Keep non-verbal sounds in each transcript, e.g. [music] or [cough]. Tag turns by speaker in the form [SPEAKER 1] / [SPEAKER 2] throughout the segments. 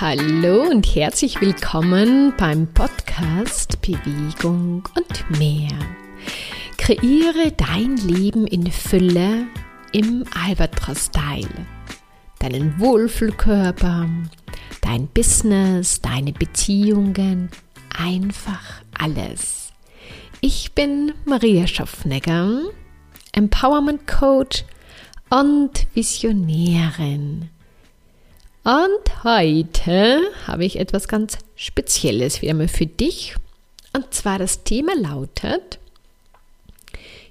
[SPEAKER 1] Hallo und herzlich willkommen beim Podcast Bewegung und mehr. Kreiere dein Leben in Fülle im Albatros-Style. Deinen Wohlfühlkörper, dein Business, deine Beziehungen, einfach alles. Ich bin Maria Schaffnegger, Empowerment Coach und Visionärin. Und heute habe ich etwas ganz Spezielles wieder mal für dich. Und zwar das Thema lautet,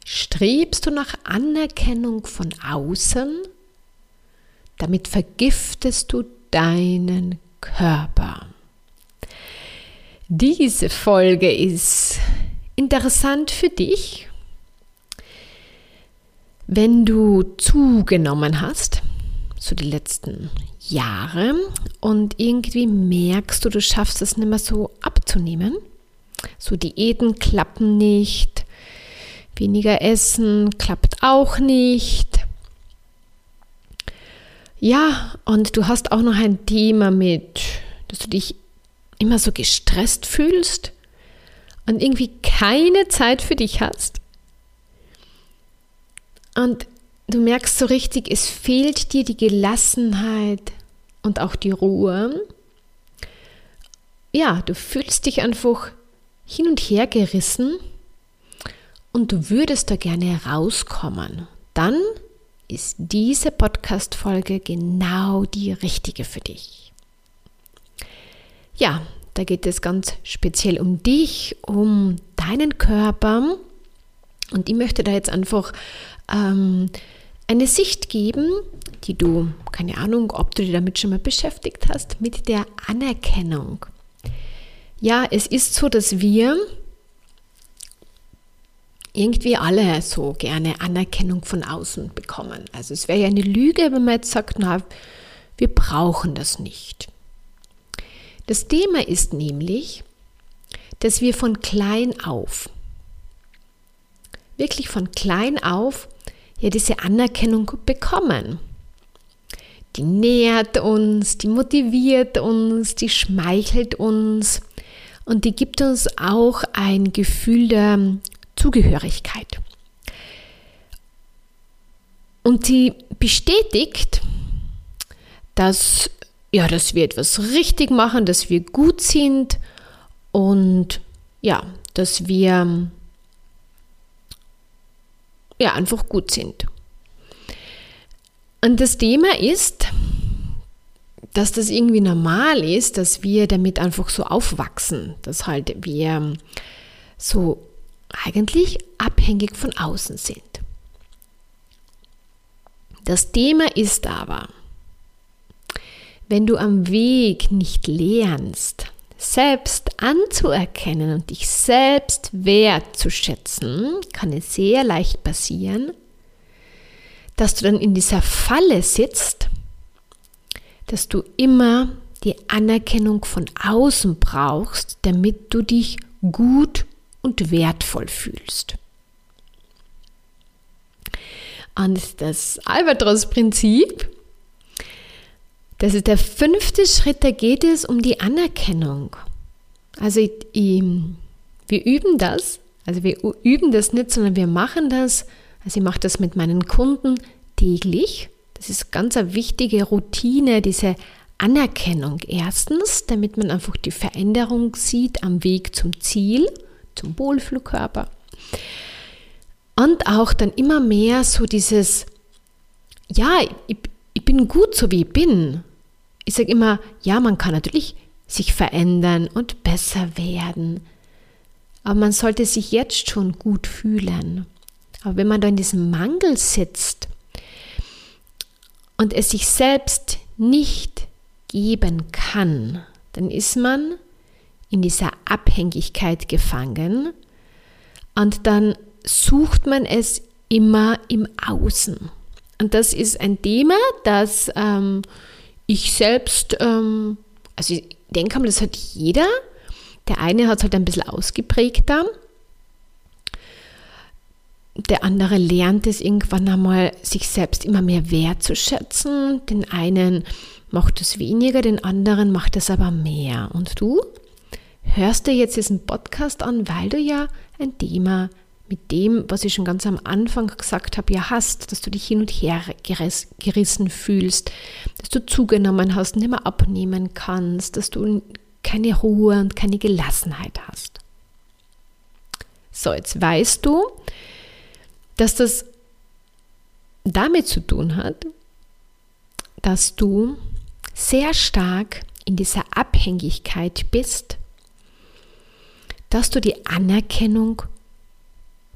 [SPEAKER 1] strebst du nach Anerkennung von außen? Damit vergiftest du deinen Körper. Diese Folge ist interessant für dich, wenn du zugenommen hast, so die letzten Jahre und irgendwie merkst du, du schaffst es nicht mehr so abzunehmen. So Diäten klappen nicht, weniger Essen klappt auch nicht. Ja, und du hast auch noch ein Thema mit, dass du dich immer so gestresst fühlst und irgendwie keine Zeit für dich hast. Und du merkst so richtig, es fehlt dir die Gelassenheit und auch die Ruhe. Ja, du fühlst dich einfach hin und her gerissen und du würdest da gerne rauskommen. Dann ist diese Podcast-Folge genau die richtige für dich. Ja, da geht es ganz speziell um dich, um deinen Körper. Und ich möchte da jetzt einfach ähm, eine Sicht geben, die du, keine Ahnung, ob du dich damit schon mal beschäftigt hast, mit der Anerkennung. Ja, es ist so, dass wir irgendwie alle so gerne Anerkennung von außen bekommen. Also es wäre ja eine Lüge, wenn man jetzt sagt, na, wir brauchen das nicht. Das Thema ist nämlich, dass wir von klein auf, wirklich von klein auf, ja diese Anerkennung bekommen. Die nährt uns, die motiviert uns, die schmeichelt uns und die gibt uns auch ein Gefühl der Zugehörigkeit. Und sie bestätigt, dass, ja, dass wir etwas richtig machen, dass wir gut sind und ja, dass wir ja, einfach gut sind. Und das Thema ist, dass das irgendwie normal ist, dass wir damit einfach so aufwachsen, dass halt wir so eigentlich abhängig von außen sind. Das Thema ist aber, wenn du am Weg nicht lernst, selbst anzuerkennen und dich selbst wertzuschätzen, kann es sehr leicht passieren, dass du dann in dieser Falle sitzt, dass du immer die Anerkennung von außen brauchst, damit du dich gut und wertvoll fühlst. Und das Albatros-Prinzip das ist der fünfte Schritt, da geht es um die Anerkennung. Also ich, ich, wir üben das, also wir üben das nicht, sondern wir machen das, also ich mache das mit meinen Kunden täglich. Das ist ganz eine wichtige Routine, diese Anerkennung. Erstens, damit man einfach die Veränderung sieht am Weg zum Ziel, zum Wohlfühlkörper. Und auch dann immer mehr so dieses, ja, ich, ich bin gut so wie ich bin ich sage immer, ja, man kann natürlich sich verändern und besser werden. Aber man sollte sich jetzt schon gut fühlen. Aber wenn man da in diesem Mangel sitzt und es sich selbst nicht geben kann, dann ist man in dieser Abhängigkeit gefangen und dann sucht man es immer im Außen. Und das ist ein Thema, das ähm, ich selbst, ähm, also ich denke mal, das hat jeder. Der eine hat es halt ein bisschen ausgeprägter. der andere lernt es irgendwann einmal, sich selbst immer mehr wertzuschätzen. Den einen macht es weniger, den anderen macht es aber mehr. Und du hörst dir jetzt diesen Podcast an, weil du ja ein Thema mit dem, was ich schon ganz am Anfang gesagt habe, ja hast, dass du dich hin und her gerissen fühlst, dass du zugenommen hast, nicht mehr abnehmen kannst, dass du keine Ruhe und keine Gelassenheit hast. So, jetzt weißt du, dass das damit zu tun hat, dass du sehr stark in dieser Abhängigkeit bist, dass du die Anerkennung,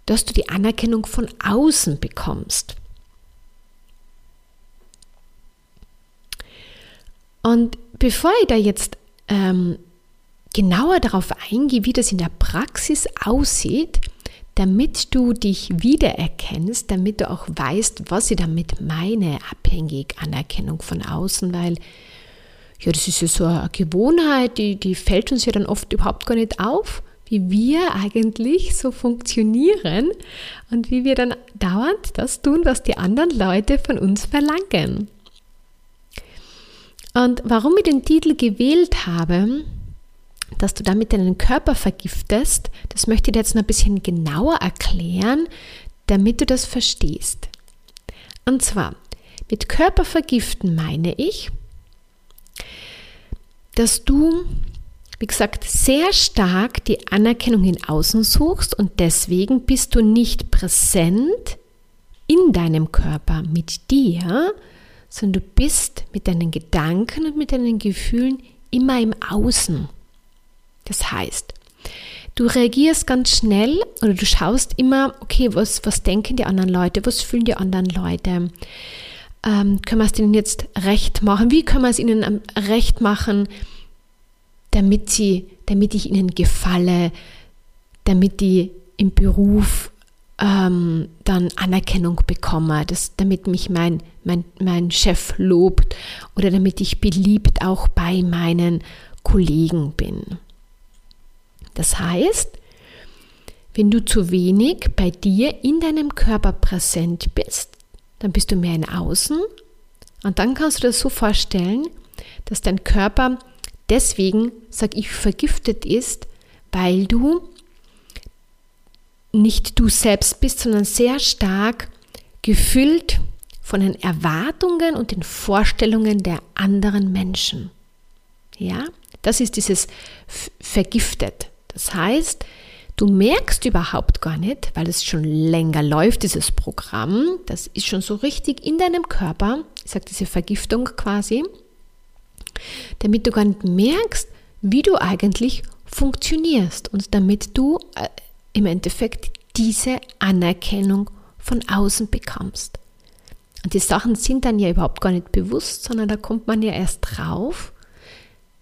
[SPEAKER 1] dass du die Anerkennung von außen bekommst. Und bevor ich da jetzt ähm, genauer darauf eingehe, wie das in der Praxis aussieht, damit du dich wiedererkennst, damit du auch weißt, was ich damit meine, abhängig Anerkennung von außen, weil ja, das ist ja so eine Gewohnheit, die, die fällt uns ja dann oft überhaupt gar nicht auf, wie wir eigentlich so funktionieren und wie wir dann dauernd das tun, was die anderen Leute von uns verlangen. Und warum ich den Titel gewählt habe, dass du damit deinen Körper vergiftest, das möchte ich dir jetzt noch ein bisschen genauer erklären, damit du das verstehst. Und zwar, mit Körpervergiften meine ich, dass du, wie gesagt, sehr stark die Anerkennung in Außen suchst und deswegen bist du nicht präsent in deinem Körper mit dir, sondern du bist mit deinen Gedanken und mit deinen Gefühlen immer im Außen. Das heißt, du reagierst ganz schnell oder du schaust immer, okay, was, was denken die anderen Leute, was fühlen die anderen Leute? Ähm, können wir es denen jetzt recht machen? Wie können wir es ihnen ähm, recht machen, damit, sie, damit ich ihnen gefalle, damit die im Beruf ähm, dann Anerkennung bekomme, dass, damit mich mein, mein, mein Chef lobt oder damit ich beliebt auch bei meinen Kollegen bin. Das heißt, wenn du zu wenig bei dir in deinem Körper präsent bist, dann bist du mehr in Außen und dann kannst du das so vorstellen, dass dein Körper deswegen, sag ich, vergiftet ist, weil du nicht du selbst bist, sondern sehr stark gefüllt von den Erwartungen und den Vorstellungen der anderen Menschen. Ja, das ist dieses vergiftet. Das heißt, du merkst überhaupt gar nicht, weil es schon länger läuft, dieses Programm, das ist schon so richtig in deinem Körper, ich sage diese Vergiftung quasi, damit du gar nicht merkst, wie du eigentlich funktionierst und damit du äh, im Endeffekt diese Anerkennung von außen bekommst. Und die Sachen sind dann ja überhaupt gar nicht bewusst, sondern da kommt man ja erst drauf,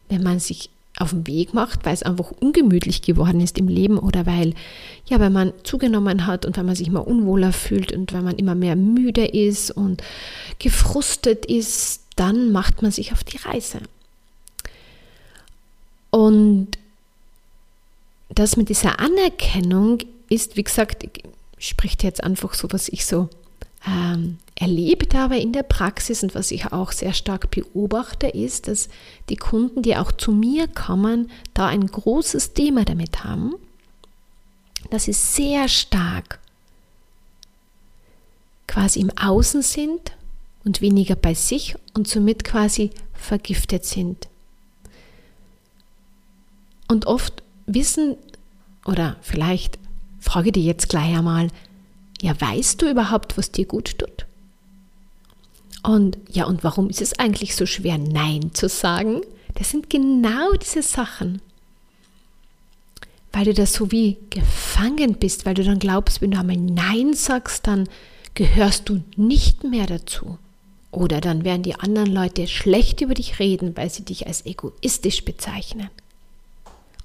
[SPEAKER 1] wenn man sich auf den Weg macht, weil es einfach ungemütlich geworden ist im Leben oder weil, ja, weil man zugenommen hat und weil man sich immer unwohler fühlt und weil man immer mehr müde ist und gefrustet ist, dann macht man sich auf die Reise. Und das mit dieser Anerkennung ist, wie gesagt, spricht jetzt einfach so, was ich so ähm, erlebt habe in der Praxis und was ich auch sehr stark beobachte, ist, dass die Kunden, die auch zu mir kommen, da ein großes Thema damit haben, dass sie sehr stark quasi im Außen sind und weniger bei sich und somit quasi vergiftet sind. Und oft wissen, oder vielleicht frage dich jetzt gleich einmal, ja, weißt du überhaupt, was dir gut tut? Und ja, und warum ist es eigentlich so schwer, Nein zu sagen? Das sind genau diese Sachen. Weil du da so wie gefangen bist, weil du dann glaubst, wenn du einmal Nein sagst, dann gehörst du nicht mehr dazu. Oder dann werden die anderen Leute schlecht über dich reden, weil sie dich als egoistisch bezeichnen.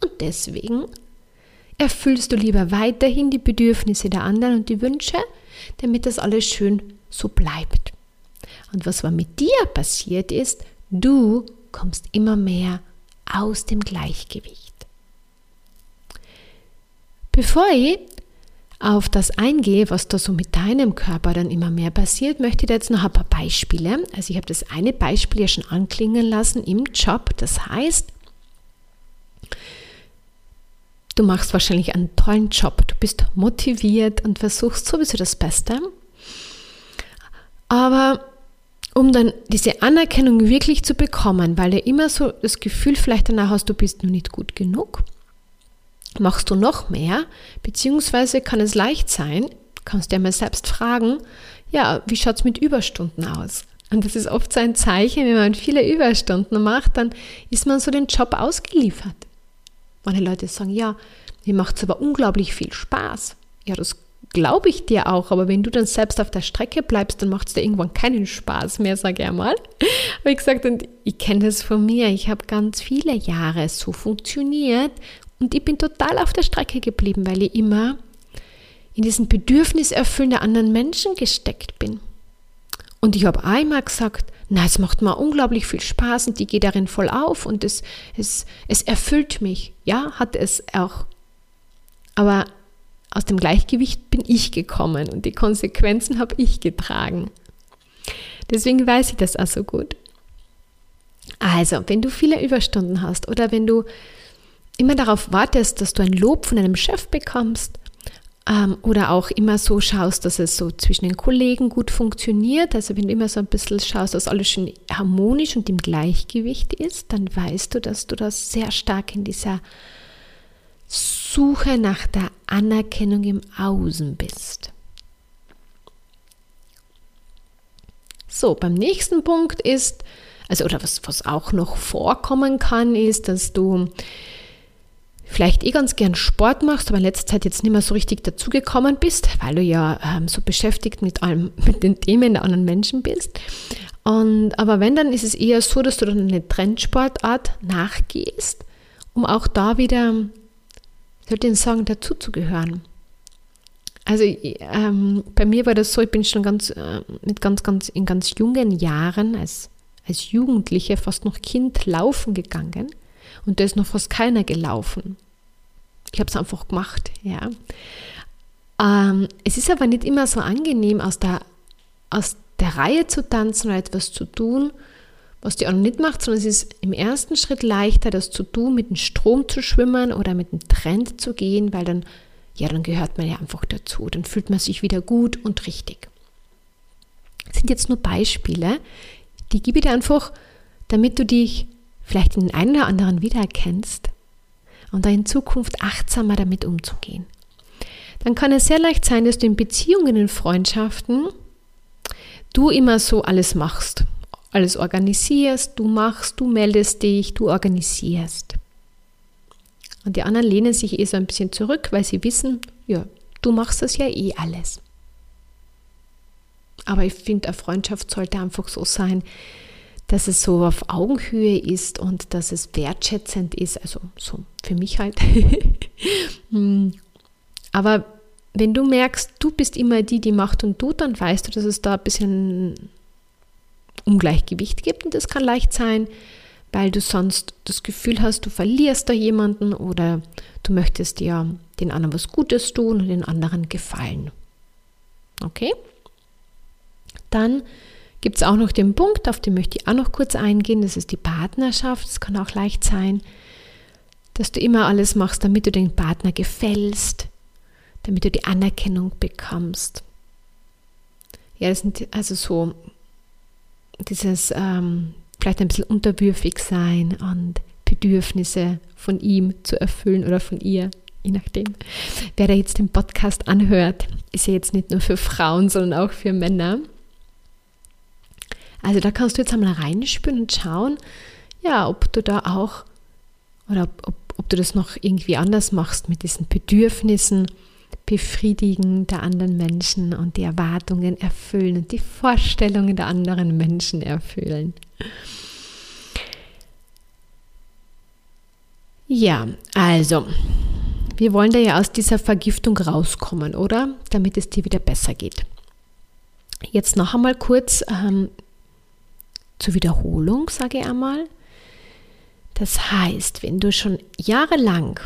[SPEAKER 1] Und deswegen erfüllst du lieber weiterhin die Bedürfnisse der anderen und die Wünsche, damit das alles schön so bleibt. Und was war mit dir passiert ist, du kommst immer mehr aus dem Gleichgewicht. Bevor ich auf das eingehe, was da so mit deinem Körper dann immer mehr passiert, möchte ich dir jetzt noch ein paar Beispiele. Also ich habe das eine Beispiel ja schon anklingen lassen im Job. Das heißt, du machst wahrscheinlich einen tollen Job, du bist motiviert und versuchst sowieso das Beste. Aber um dann diese Anerkennung wirklich zu bekommen, weil du immer so das Gefühl vielleicht danach hast, du bist nur nicht gut genug, machst du noch mehr, beziehungsweise kann es leicht sein, kannst dir mal selbst fragen, ja, wie schaut es mit Überstunden aus? Und das ist oft so ein Zeichen, wenn man viele Überstunden macht, dann ist man so den Job ausgeliefert. Manche Leute sagen, ja, mir macht es aber unglaublich viel Spaß. Ja, das glaube ich dir auch, aber wenn du dann selbst auf der Strecke bleibst, dann macht es dir irgendwann keinen Spaß mehr, sage ich einmal. [laughs] Wie gesagt, und ich kenne das von mir. Ich habe ganz viele Jahre so funktioniert und ich bin total auf der Strecke geblieben, weil ich immer in diesen Bedürfniserfüllen der anderen Menschen gesteckt bin. Und ich habe einmal gesagt, na, es macht mir unglaublich viel Spaß und ich gehe darin voll auf und es, es, es erfüllt mich. Ja, hat es auch. Aber aus dem Gleichgewicht bin ich gekommen und die Konsequenzen habe ich getragen. Deswegen weiß ich das auch so gut. Also, wenn du viele Überstunden hast oder wenn du immer darauf wartest, dass du ein Lob von einem Chef bekommst ähm, oder auch immer so schaust, dass es so zwischen den Kollegen gut funktioniert, also wenn du immer so ein bisschen schaust, dass alles schön harmonisch und im Gleichgewicht ist, dann weißt du, dass du das sehr stark in dieser Suche nach der Anerkennung im Außen bist. So, beim nächsten Punkt ist, also oder was, was auch noch vorkommen kann, ist, dass du vielleicht eh ganz gern Sport machst, aber in letzter Zeit jetzt nicht mehr so richtig dazugekommen bist, weil du ja ähm, so beschäftigt mit allem, [laughs] mit den Themen der anderen Menschen bist. Und, aber wenn, dann ist es eher so, dass du dann eine Trendsportart nachgehst, um auch da wieder sollte ich sagen, dazuzugehören. Also ähm, bei mir war das so, ich bin schon ganz äh, mit ganz, ganz in ganz jungen Jahren als, als Jugendliche, fast noch Kind, laufen gegangen und da ist noch fast keiner gelaufen. Ich habe es einfach gemacht, ja. Ähm, es ist aber nicht immer so angenehm, aus der, aus der Reihe zu tanzen oder etwas zu tun, was die anderen nicht macht, sondern es ist im ersten Schritt leichter, das zu tun, mit dem Strom zu schwimmen oder mit dem Trend zu gehen, weil dann, ja, dann gehört man ja einfach dazu. Dann fühlt man sich wieder gut und richtig. Das sind jetzt nur Beispiele, die gebe ich dir einfach, damit du dich vielleicht in den einen oder anderen wiedererkennst und da in Zukunft achtsamer damit umzugehen. Dann kann es sehr leicht sein, dass du in Beziehungen, in Freundschaften, du immer so alles machst alles organisierst, du machst, du meldest dich, du organisierst. Und die anderen lehnen sich eh so ein bisschen zurück, weil sie wissen, ja, du machst das ja eh alles. Aber ich finde, eine Freundschaft sollte einfach so sein, dass es so auf Augenhöhe ist und dass es wertschätzend ist, also so für mich halt. [laughs] Hm. Aber wenn du merkst, du bist immer die, die macht und tut, dann weißt du, dass es da ein bisschen Ungleichgewicht gibt. Und das kann leicht sein, weil du sonst das Gefühl hast, du verlierst da jemanden oder du möchtest dir den anderen was Gutes tun und den anderen gefallen. Okay? Dann gibt es auch noch den Punkt, auf den möchte ich auch noch kurz eingehen, das ist die Partnerschaft. Es kann auch leicht sein, dass du immer alles machst, damit du den Partner gefällst, damit du die Anerkennung bekommst. Ja, das sind also so dieses ähm, vielleicht ein bisschen unterwürfig sein und Bedürfnisse von ihm zu erfüllen oder von ihr, je nachdem. Wer da jetzt den Podcast anhört, ist ja jetzt nicht nur für Frauen, sondern auch für Männer. Also da kannst du jetzt einmal reinspüren und schauen, ja, ob du da auch oder ob, ob, ob du das noch irgendwie anders machst mit diesen Bedürfnissen Befriedigen der anderen Menschen und die Erwartungen erfüllen und die Vorstellungen der anderen Menschen erfüllen. Ja, also, wir wollen da ja aus dieser Vergiftung rauskommen, oder? Damit es dir wieder besser geht. Jetzt noch einmal kurz ähm, zur Wiederholung, sage ich einmal. Das heißt, wenn du schon jahrelang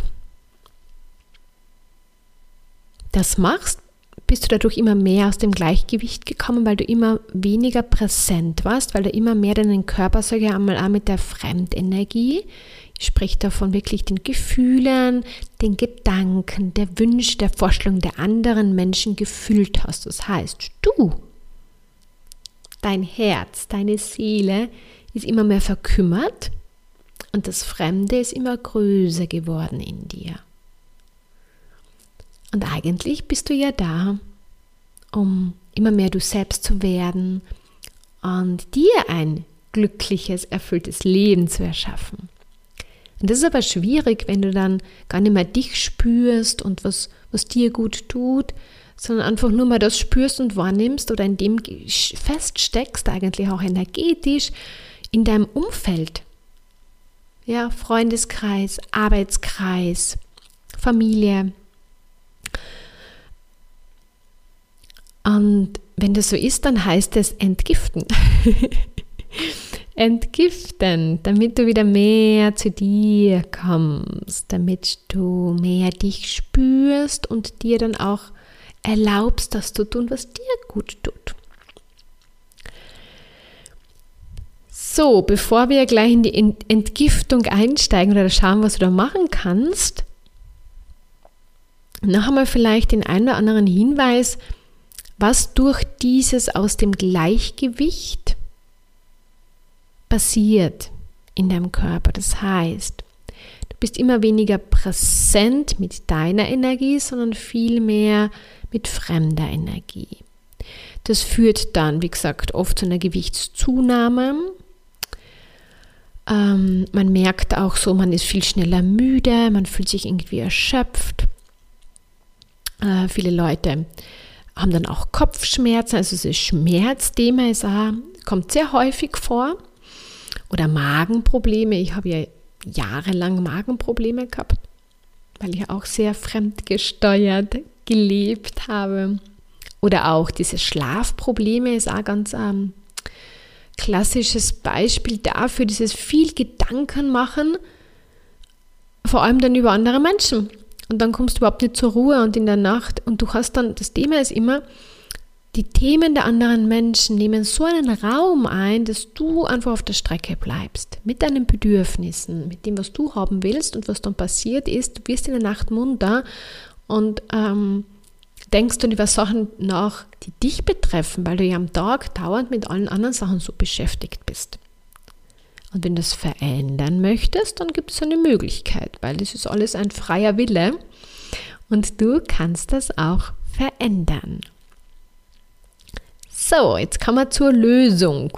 [SPEAKER 1] das machst, bist du dadurch immer mehr aus dem Gleichgewicht gekommen, weil du immer weniger präsent warst, weil du immer mehr deinen Körper, sage ich einmal, auch mit der Fremdenergie, ich spreche davon wirklich den Gefühlen, den Gedanken, der Wünsche, der Vorstellung der anderen Menschen gefüllt hast. Das heißt, du, dein Herz, deine Seele ist immer mehr verkümmert und das Fremde ist immer größer geworden in dir. Und eigentlich bist du ja da, um immer mehr du selbst zu werden und dir ein glückliches, erfülltes Leben zu erschaffen. Und das ist aber schwierig, wenn du dann gar nicht mehr dich spürst und was, was dir gut tut, sondern einfach nur mal das spürst und wahrnimmst oder in dem feststeckst, eigentlich auch energetisch, in deinem Umfeld. Ja, Freundeskreis, Arbeitskreis, Familie. Und wenn das so ist, dann heißt es entgiften. [laughs] entgiften, damit du wieder mehr zu dir kommst, damit du mehr dich spürst und dir dann auch erlaubst, das zu tun, was dir gut tut. So, bevor wir gleich in die Entgiftung einsteigen oder schauen, was du da machen kannst, noch einmal vielleicht den einen oder anderen Hinweis, was durch dieses aus dem Gleichgewicht passiert in deinem Körper. Das heißt, du bist immer weniger präsent mit deiner Energie, sondern viel mehr mit fremder Energie. Das führt dann, wie gesagt, oft zu einer Gewichtszunahme. Ähm, man merkt auch so, man ist viel schneller müde, man fühlt sich irgendwie erschöpft. Äh, viele Leute haben dann auch Kopfschmerzen, also das Schmerzthema ist auch, kommt sehr häufig vor. Oder Magenprobleme. Ich habe ja jahrelang Magenprobleme gehabt, weil ich auch sehr fremdgesteuert gelebt habe. Oder auch diese Schlafprobleme ist auch ganz ähm, klassisches Beispiel dafür, dieses viel Gedanken machen, vor allem dann über andere Menschen. Und dann kommst du überhaupt nicht zur Ruhe und in der Nacht und du hast dann, das Thema ist immer, die Themen der anderen Menschen nehmen so einen Raum ein, dass du einfach auf der Strecke bleibst. Mit deinen Bedürfnissen, mit dem, was du haben willst und was dann passiert ist. Du wirst in der Nacht munter und ähm, denkst dann über Sachen nach, die dich betreffen, weil du ja am Tag dauernd mit allen anderen Sachen so beschäftigt bist. Und wenn du es verändern möchtest, dann gibt es eine Möglichkeit, weil es ist alles ein freier Wille und du kannst das auch verändern. So, jetzt kommen wir zur Lösung.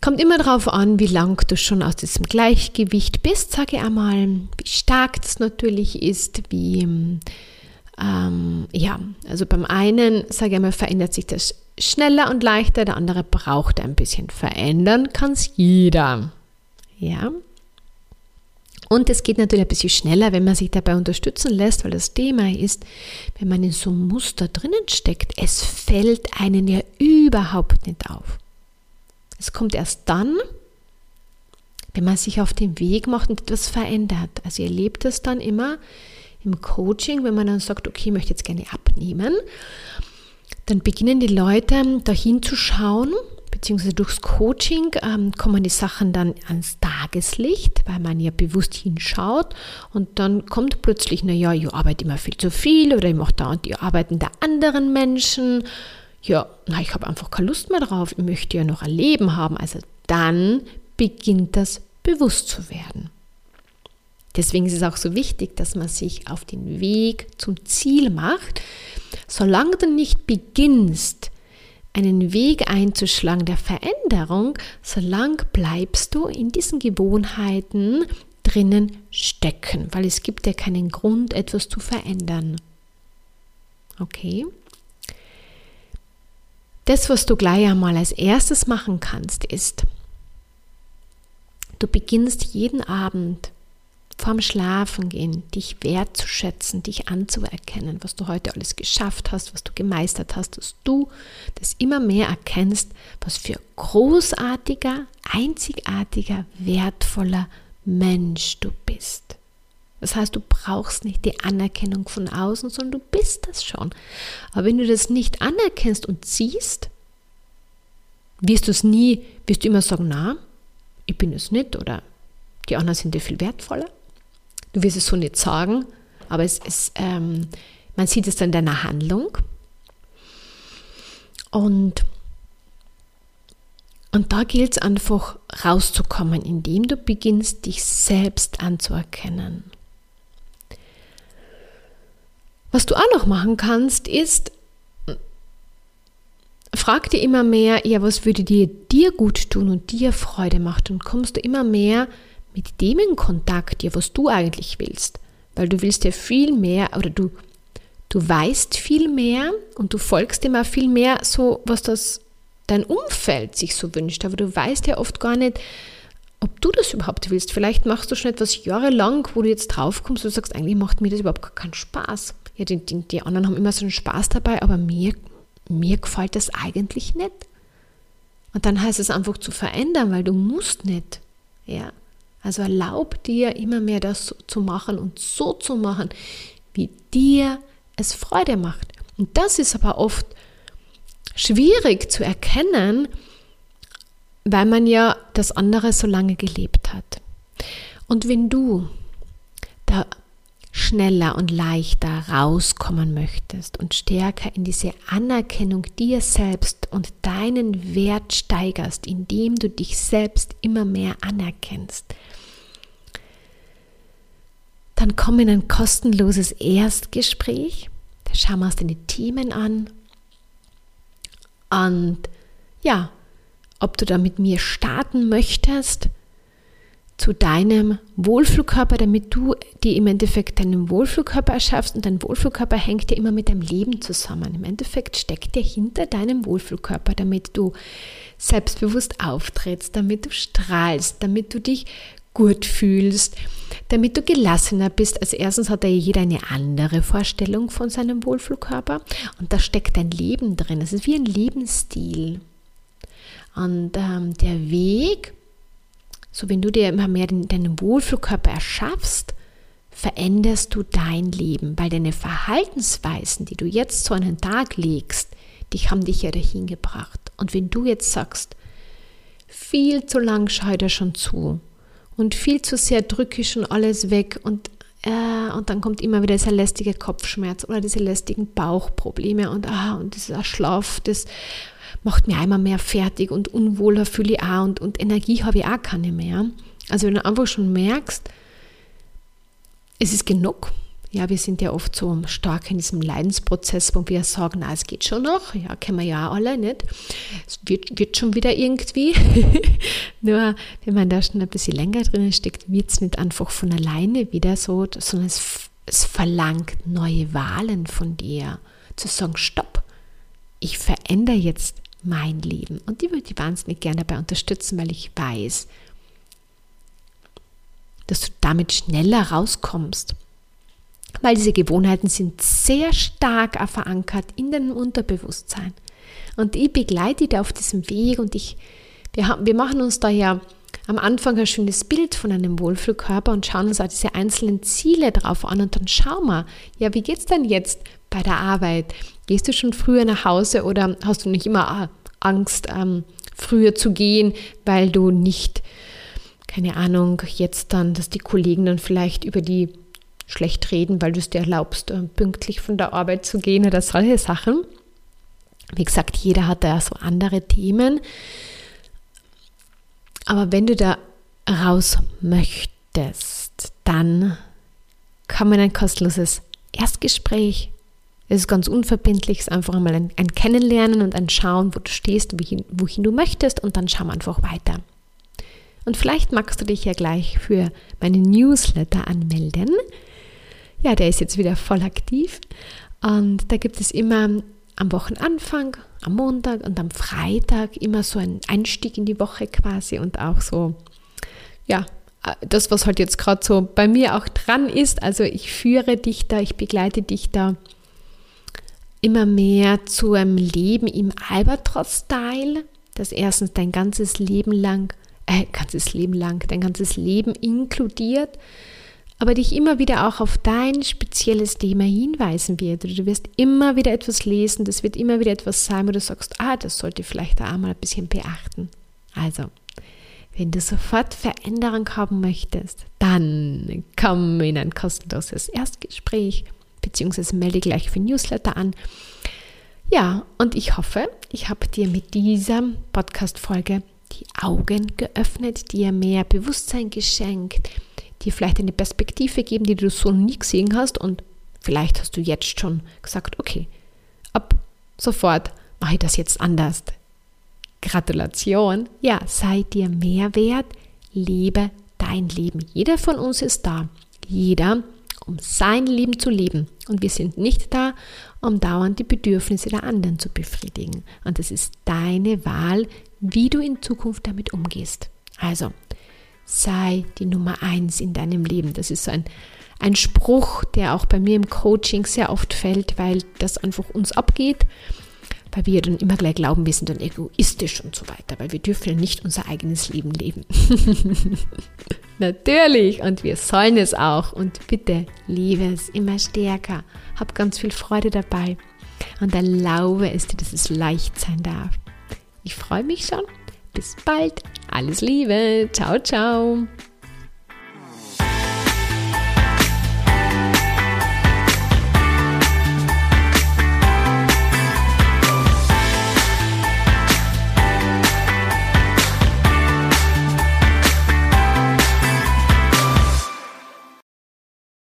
[SPEAKER 1] Kommt immer darauf an, wie lang du schon aus diesem Gleichgewicht bist, sage ich einmal, wie stark das natürlich ist, wie, ähm, ja, also beim einen, sage ich einmal, verändert sich das schneller und leichter, der andere braucht ein bisschen verändern, kann es jeder. Ja, und es geht natürlich ein bisschen schneller, wenn man sich dabei unterstützen lässt, weil das Thema ist, wenn man in so einem Muster drinnen steckt, es fällt einen ja überhaupt nicht auf. Es kommt erst dann, wenn man sich auf den Weg macht und etwas verändert. Also ihr erlebt es dann immer im Coaching, wenn man dann sagt, okay, ich möchte jetzt gerne abnehmen, dann beginnen die Leute dahin zu schauen beziehungsweise durchs Coaching ähm, kommen die Sachen dann ans Tageslicht, weil man ja bewusst hinschaut und dann kommt plötzlich, naja, ich arbeite immer viel zu viel oder ich mache da und die Arbeiten der anderen Menschen. Ja, na, ich habe einfach keine Lust mehr drauf, ich möchte ja noch ein Leben haben. Also dann beginnt das bewusst zu werden. Deswegen ist es auch so wichtig, dass man sich auf den Weg zum Ziel macht. Solange du nicht beginnst, einen Weg einzuschlagen der Veränderung, solange bleibst du in diesen Gewohnheiten drinnen stecken, weil es gibt ja keinen Grund, etwas zu verändern. Okay? Das, was du gleich einmal als erstes machen kannst, ist, du beginnst jeden Abend vorm Schlafengehen dich wertzuschätzen, dich anzuerkennen, was du heute alles geschafft hast, was du gemeistert hast, dass du das immer mehr erkennst, was für großartiger, einzigartiger, wertvoller Mensch du bist. Das heißt, du brauchst nicht die Anerkennung von außen, sondern du bist das schon. Aber wenn du das nicht anerkennst und siehst, wirst du es nie, wirst du immer sagen, na, ich bin es nicht oder die anderen sind dir viel wertvoller. Du wirst es so nicht sagen, aber es ist, ähm, man sieht es dann in deiner Handlung. Und, und da gilt es einfach rauszukommen, indem du beginnst, dich selbst anzuerkennen. Was du auch noch machen kannst, ist, frag dir immer mehr, ja, was würde dir, dir gut tun und dir Freude macht und kommst du immer mehr mit dem in Kontakt, ja, was du eigentlich willst. Weil du willst ja viel mehr oder du, du weißt viel mehr und du folgst immer viel mehr so, was das dein Umfeld sich so wünscht. Aber du weißt ja oft gar nicht, ob du das überhaupt willst. Vielleicht machst du schon etwas jahrelang, wo du jetzt draufkommst und sagst, eigentlich macht mir das überhaupt keinen Spaß. Ja, die, die, die anderen haben immer so einen Spaß dabei, aber mir, mir gefällt das eigentlich nicht. Und dann heißt es einfach zu verändern, weil du musst nicht. Ja. Also erlaub dir immer mehr das zu machen und so zu machen, wie dir es Freude macht. Und das ist aber oft schwierig zu erkennen, weil man ja das andere so lange gelebt hat. Und wenn du da schneller und leichter rauskommen möchtest und stärker in diese Anerkennung dir selbst und deinen Wert steigerst, indem du dich selbst immer mehr anerkennst, dann komm in ein kostenloses Erstgespräch. Da schauen wir uns deine Themen an. Und ja, ob du da mit mir starten möchtest zu deinem Wohlfühlkörper, damit du dir im Endeffekt deinen Wohlfühlkörper erschaffst. Und dein Wohlfühlkörper hängt ja immer mit deinem Leben zusammen. Im Endeffekt steckt der hinter deinem Wohlfühlkörper, damit du selbstbewusst auftrittst, damit du strahlst, damit du dich gut fühlst, damit du gelassener bist. Als erstens hat ja jeder eine andere Vorstellung von seinem Wohlfühlkörper und da steckt dein Leben drin. Es ist wie ein Lebensstil. Und ähm, der Weg, so wenn du dir immer mehr den, deinen Wohlfühlkörper erschaffst, veränderst du dein Leben, weil deine Verhaltensweisen, die du jetzt so an den Tag legst, die haben dich ja dahin gebracht. Und wenn du jetzt sagst, viel zu lang schaut er schon zu, und viel zu sehr drücke ich schon alles weg und, äh, und dann kommt immer wieder dieser lästige Kopfschmerz oder diese lästigen Bauchprobleme und, ah, und dieser Schlaf, das macht mir einmal mehr fertig und unwohler fühle ich auch und, und Energie habe ich auch keine mehr. Also wenn du einfach schon merkst, es ist genug, ja, wir sind ja oft so stark in diesem Leidensprozess, wo wir sagen, na, es geht schon noch, ja, kennen wir ja alle nicht. Es wird, wird schon wieder irgendwie. [laughs] Nur wenn man da schon ein bisschen länger drin steckt, wird es nicht einfach von alleine wieder so, sondern es, es verlangt neue Wahlen von dir. Zu sagen, stopp, ich verändere jetzt mein Leben. Und die würde ich wahnsinnig gerne dabei unterstützen, weil ich weiß, dass du damit schneller rauskommst weil diese Gewohnheiten sind sehr stark verankert in deinem Unterbewusstsein. Und ich begleite dich auf diesem Weg und ich, wir, haben, wir machen uns da ja am Anfang ein schönes Bild von einem Wohlfühlkörper und schauen uns auch diese einzelnen Ziele drauf an und dann schauen wir, ja, wie geht es denn jetzt bei der Arbeit? Gehst du schon früher nach Hause oder hast du nicht immer ah, Angst, ähm, früher zu gehen, weil du nicht, keine Ahnung, jetzt dann, dass die Kollegen dann vielleicht über die schlecht reden, weil du es dir erlaubst, äh, pünktlich von der Arbeit zu gehen oder solche Sachen. Wie gesagt, jeder hat da so andere Themen. Aber wenn du da raus möchtest, dann kann man ein kostenloses Erstgespräch. Es ist ganz unverbindlich, es ist einfach einmal ein, ein Kennenlernen und ein Schauen, wo du stehst, wohin, wohin du möchtest und dann schauen wir einfach weiter. Und vielleicht magst du dich ja gleich für meine Newsletter anmelden. Ja, der ist jetzt wieder voll aktiv. Und da gibt es immer am Wochenanfang, am Montag und am Freitag immer so einen Einstieg in die Woche quasi und auch so, ja, das, was halt jetzt gerade so bei mir auch dran ist. Also ich führe dich da, ich begleite dich da immer mehr zu einem Leben im Albatros-Style, das erstens dein ganzes Leben lang, äh, ganzes Leben lang, dein ganzes Leben inkludiert aber dich immer wieder auch auf dein spezielles Thema hinweisen wird. Du wirst immer wieder etwas lesen, das wird immer wieder etwas sein, wo du sagst, ah, das sollte vielleicht auch mal ein bisschen beachten. Also, wenn du sofort Veränderung haben möchtest, dann komm in ein kostenloses Erstgespräch, beziehungsweise melde gleich für Newsletter an. Ja, und ich hoffe, ich habe dir mit dieser Podcast-Folge die Augen geöffnet, dir mehr Bewusstsein geschenkt, dir vielleicht eine Perspektive geben, die du so nie gesehen hast und vielleicht hast du jetzt schon gesagt, okay, ab sofort mache ich das jetzt anders. Gratulation, ja, sei dir mehr wert, lebe dein Leben. Jeder von uns ist da, jeder, um sein Leben zu leben. Und wir sind nicht da, um dauernd die Bedürfnisse der anderen zu befriedigen. Und es ist deine Wahl, wie du in Zukunft damit umgehst. Also, sei die Nummer eins in deinem Leben. Das ist so ein, ein Spruch, der auch bei mir im Coaching sehr oft fällt, weil das einfach uns abgeht, weil wir dann immer gleich glauben, wir sind dann egoistisch und so weiter, weil wir dürfen ja nicht unser eigenes Leben leben. [laughs] Natürlich und wir sollen es auch und bitte liebe es immer stärker. Hab ganz viel Freude dabei und erlaube es dir, dass es leicht sein darf. Ich freue mich schon. Bis bald. Alles Liebe. Ciao, ciao.